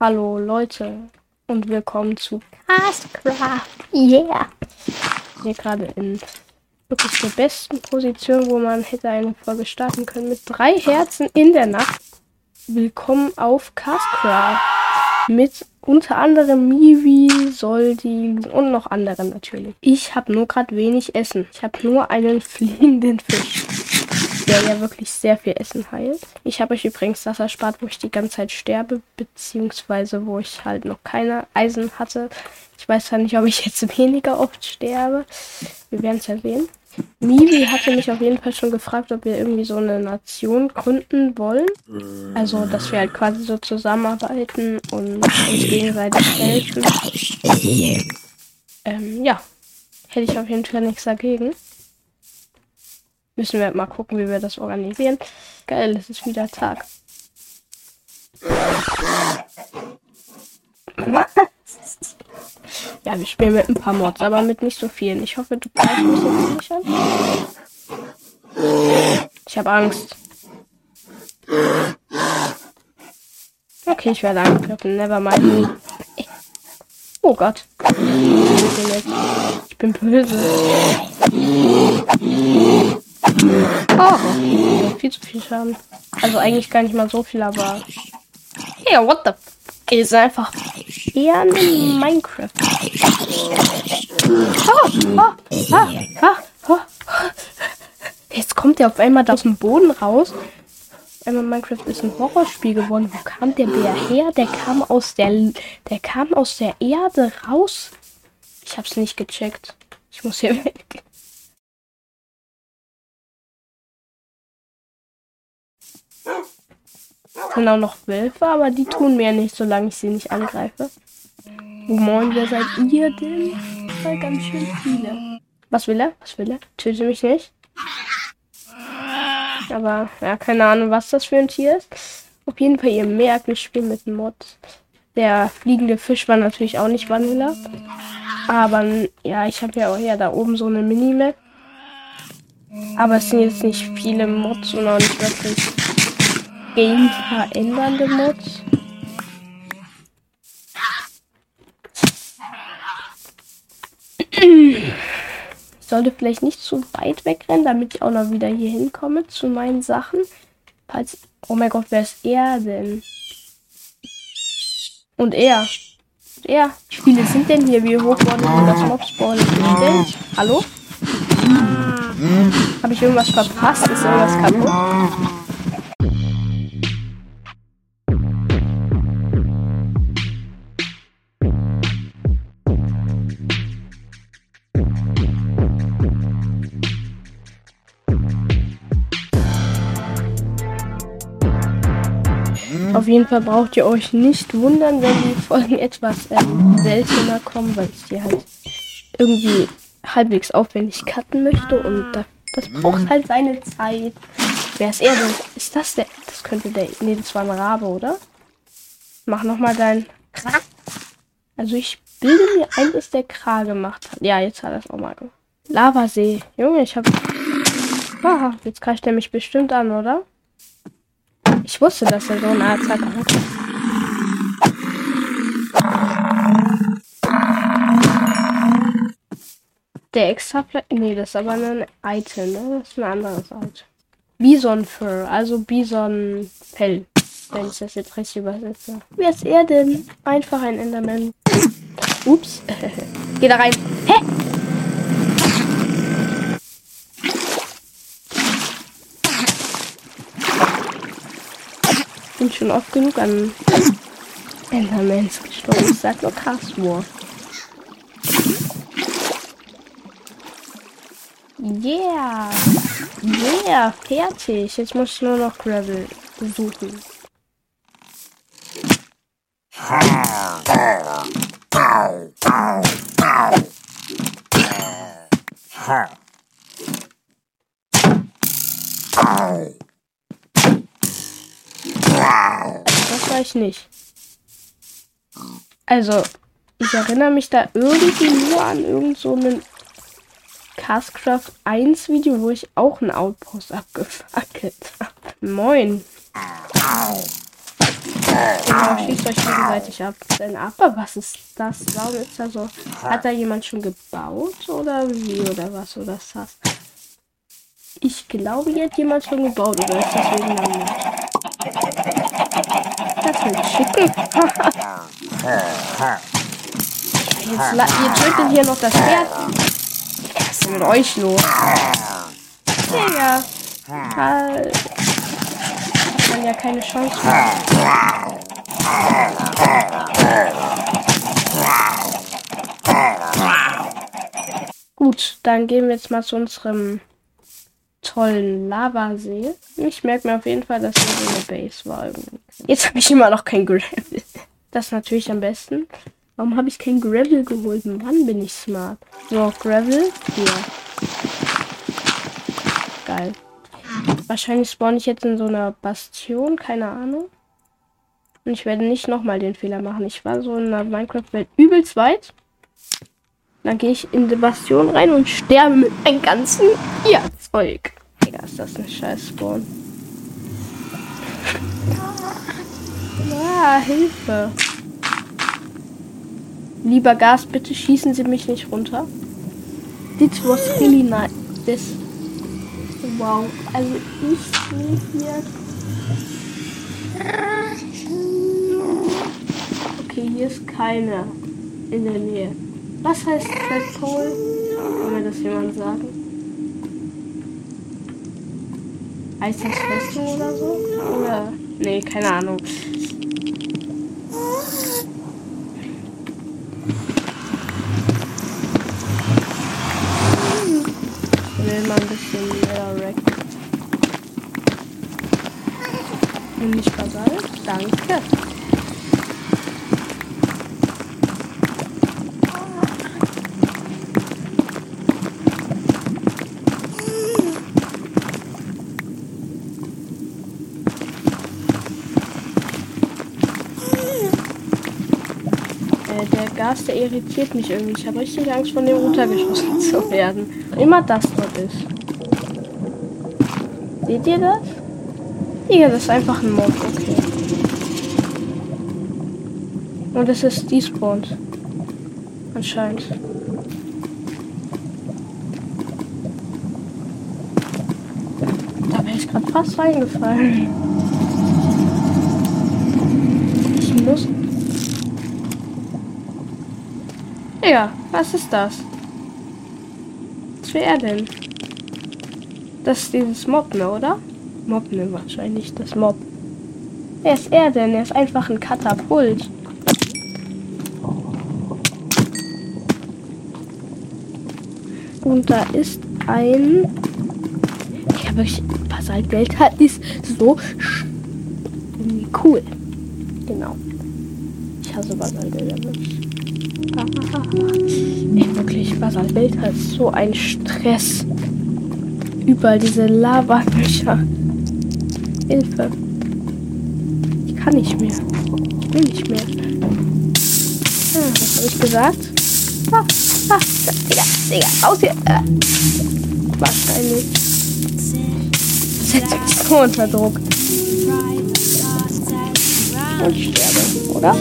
Hallo Leute und willkommen zu Castcraft. Yeah! Hier gerade in wirklich der besten Position, wo man hätte eine Folge starten können mit drei Herzen in der Nacht. Willkommen auf Castcraft mit unter anderem Miwi, Soldi und noch anderen natürlich. Ich habe nur gerade wenig Essen. Ich habe nur einen fliegenden Fisch der ja wirklich sehr viel Essen heilt. Ich habe euch übrigens das erspart, wo ich die ganze Zeit sterbe, beziehungsweise wo ich halt noch keine Eisen hatte. Ich weiß zwar nicht, ob ich jetzt weniger oft sterbe. Wir werden es ja sehen. Miwi hatte mich auf jeden Fall schon gefragt, ob wir irgendwie so eine Nation gründen wollen. Also, dass wir halt quasi so zusammenarbeiten und uns gegenseitig helfen. Ähm, ja. Hätte ich auf jeden Fall nichts dagegen. Müssen wir mal gucken, wie wir das organisieren. Geil, es ist wieder Tag. Ja, wir spielen mit ein paar Mods, aber mit nicht so vielen. Ich hoffe, du greifst mich jetzt nicht an. Ich habe Angst. Okay, ich werde angegriffen. Never mind. Oh Gott. Ich bin böse. Oh, viel zu viel Schaden. Also eigentlich gar nicht mal so viel, aber. Hey, what the? Ist einfach eher ein Minecraft. Oh, oh, ah, ah, Jetzt kommt er auf einmal da aus dem Boden raus. Einmal Minecraft ist ein Horrorspiel geworden. Wo kam der Bär her? Der kam aus der, der kam aus der Erde raus. Ich hab's nicht gecheckt. Ich muss hier weg. Sind auch noch Wölfe, aber die tun mir nicht, solange ich sie nicht angreife. Moin, wer seid ihr denn? Ja, ganz schön viele. Was will er? Was will er? Töte mich nicht. Aber, ja, keine Ahnung, was das für ein Tier ist. Auf jeden Fall, ihr merkt, wir spielen mit Mod. Der fliegende Fisch war natürlich auch nicht Vanilla. Aber, ja, ich habe ja auch ja da oben so eine Minimap. Aber es sind jetzt nicht viele Mods und auch nicht wirklich Game verändernde Mods. Sollte vielleicht nicht zu weit wegrennen, damit ich auch noch wieder hier hinkomme zu meinen Sachen. Falls. Oh mein Gott, wer ist er denn? Und er. Und er. Wie viele sind denn hier? Wie hoch wurden denn das Mobspawn? Hallo? Habe ich irgendwas verpasst? Ist irgendwas kaputt? Auf jeden Fall braucht ihr euch nicht wundern, wenn die Folgen etwas äh, seltener kommen, weil ich die halt irgendwie halbwegs aufwendig cutten möchte und da, das braucht halt seine Zeit. Wer ist er denn? Ist das der? Das könnte der. Nee, das war ein Rabe, oder? Mach nochmal dein. Also ich bilde mir ein, dass der Kra gemacht hat. Ja, jetzt hat er es auch mal gemacht. Lavasee. Junge, ich hab. Aha, jetzt greift er mich bestimmt an, oder? Ich wusste, dass er so eine Attacke hat. Der extra Nee, das ist aber ein Item, ne? Das ist ein anderes Item. Bison Fur, also Bison Fell. Wenn ich das jetzt richtig übersetze. Wer ist er denn? Einfach ein Enderman. Ups. Geh da rein. Hä? Bin schon oft genug an Endermans gestorben. Ich sag nur Cast. Yeah! Yeah! Fertig! Jetzt muss ich nur noch Gravel suchen. Das weiß ich nicht. Also, ich erinnere mich da irgendwie nur an irgend so einen Castcraft 1 Video, wo ich auch einen Outpost abgefackelt habe. Moin. Genau, schießt euch gegenseitig ab. Denn aber was ist das? Warum ist da so? Hat da jemand schon gebaut oder wie oder was oder das? Ich glaube, hier hat jemand schon gebaut oder ist das wegen der Nacht? Das wird Chicken. jetzt, ihr tötet hier noch das Pferd. Was ist denn mit euch los? Digga. Halt. Hat man ja keine Chance mehr. Gut, dann gehen wir jetzt mal zu unserem tollen Lavasee. Ich merke mir auf jeden Fall, dass hier so eine Base war. Jetzt habe ich immer noch kein Gravel. Das ist natürlich am besten. Warum habe ich kein Gravel geholt? Wann bin ich smart? So, Gravel. Hier. Geil. Wahrscheinlich spawn ich jetzt in so einer Bastion. Keine Ahnung. Und ich werde nicht nochmal den Fehler machen. Ich war so in einer Minecraft-Welt übelst weit. Dann gehe ich in die Bastion rein und sterbe mit einem ganzen Tierzeug. Digga, ist das ein scheiß Spawn. ah, Hilfe. Lieber Gas, bitte schießen Sie mich nicht runter. This was really nice. This. Wow. Also ich sehe hier. Okay, hier ist keine in der Nähe. Was heißt Festpol? Kann mir das jemand sagen? Festung oder so? Oder? Nee, keine Ahnung. Will mal ein bisschen mehr Rack. Nimm nicht Basalt. Danke. Der irritiert mich irgendwie. Ich habe richtig Angst, von dem runtergeschossen zu werden. Immer das dort ist. Seht ihr das? Ja, das ist einfach ein Mob, okay. Und es ist despawned. Anscheinend. Da wäre ich gerade fast reingefallen. Ich muss Ja, was ist das? Was wäre er denn? Das ist dieses Mobne, oder? Mobne wahrscheinlich, das Mob. Wer ist er denn? Er ist einfach ein Katapult. Und da ist ein... Ich habe wirklich... Basaltgeld hat ist so cool. Genau. Ich hasse Basaltgeld wirklich. Ey, wirklich, Basaltwelt hat so ein Stress. Überall diese Lava-Löcher. Hilfe. Ich kann nicht mehr. Ich will nicht mehr. Ah, was habe ich gesagt? Ah, ah, Digga, Digga, raus hier. Äh. Wahrscheinlich. Setze mich unter Druck. Und sterbe, oder?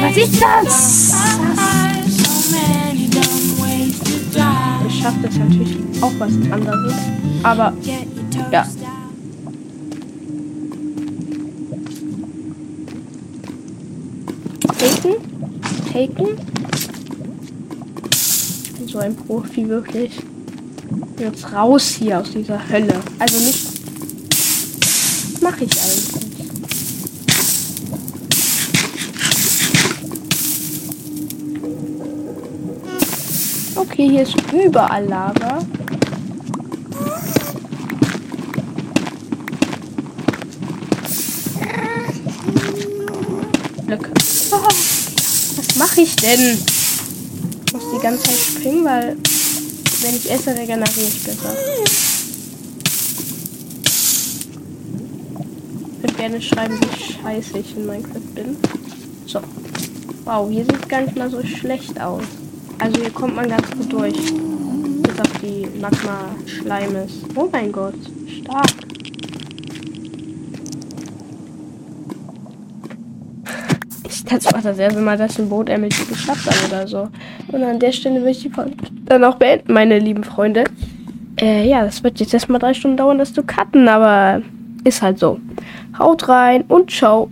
Was ist das? Ich schaffe das natürlich auch was anderes. Aber ja. Taken? Taken? Ich bin so ein Profi, wirklich. Jetzt raus hier aus dieser Hölle. Also nicht. Mache ich eigentlich? Okay, hier ist überall Lava. Glück. Oh, was mache ich denn? Ich muss die ganze Zeit springen, weil wenn ich esse, regeneriere ich besser. Ich würde gerne schreiben, wie scheiße ich in Minecraft bin. So. Wow, hier sieht es gar nicht mal so schlecht aus. Also hier kommt man ganz gut durch. einfach die Magma-Schleim ist. Oh mein Gott, stark. Dachte, macht das erste Mal, dass ein Boot MLG geschafft hat oder so. Und an der Stelle will ich dann auch beenden, meine lieben Freunde. Äh, ja, das wird jetzt erstmal drei Stunden dauern, das zu cutten, aber ist halt so. Haut rein und ciao.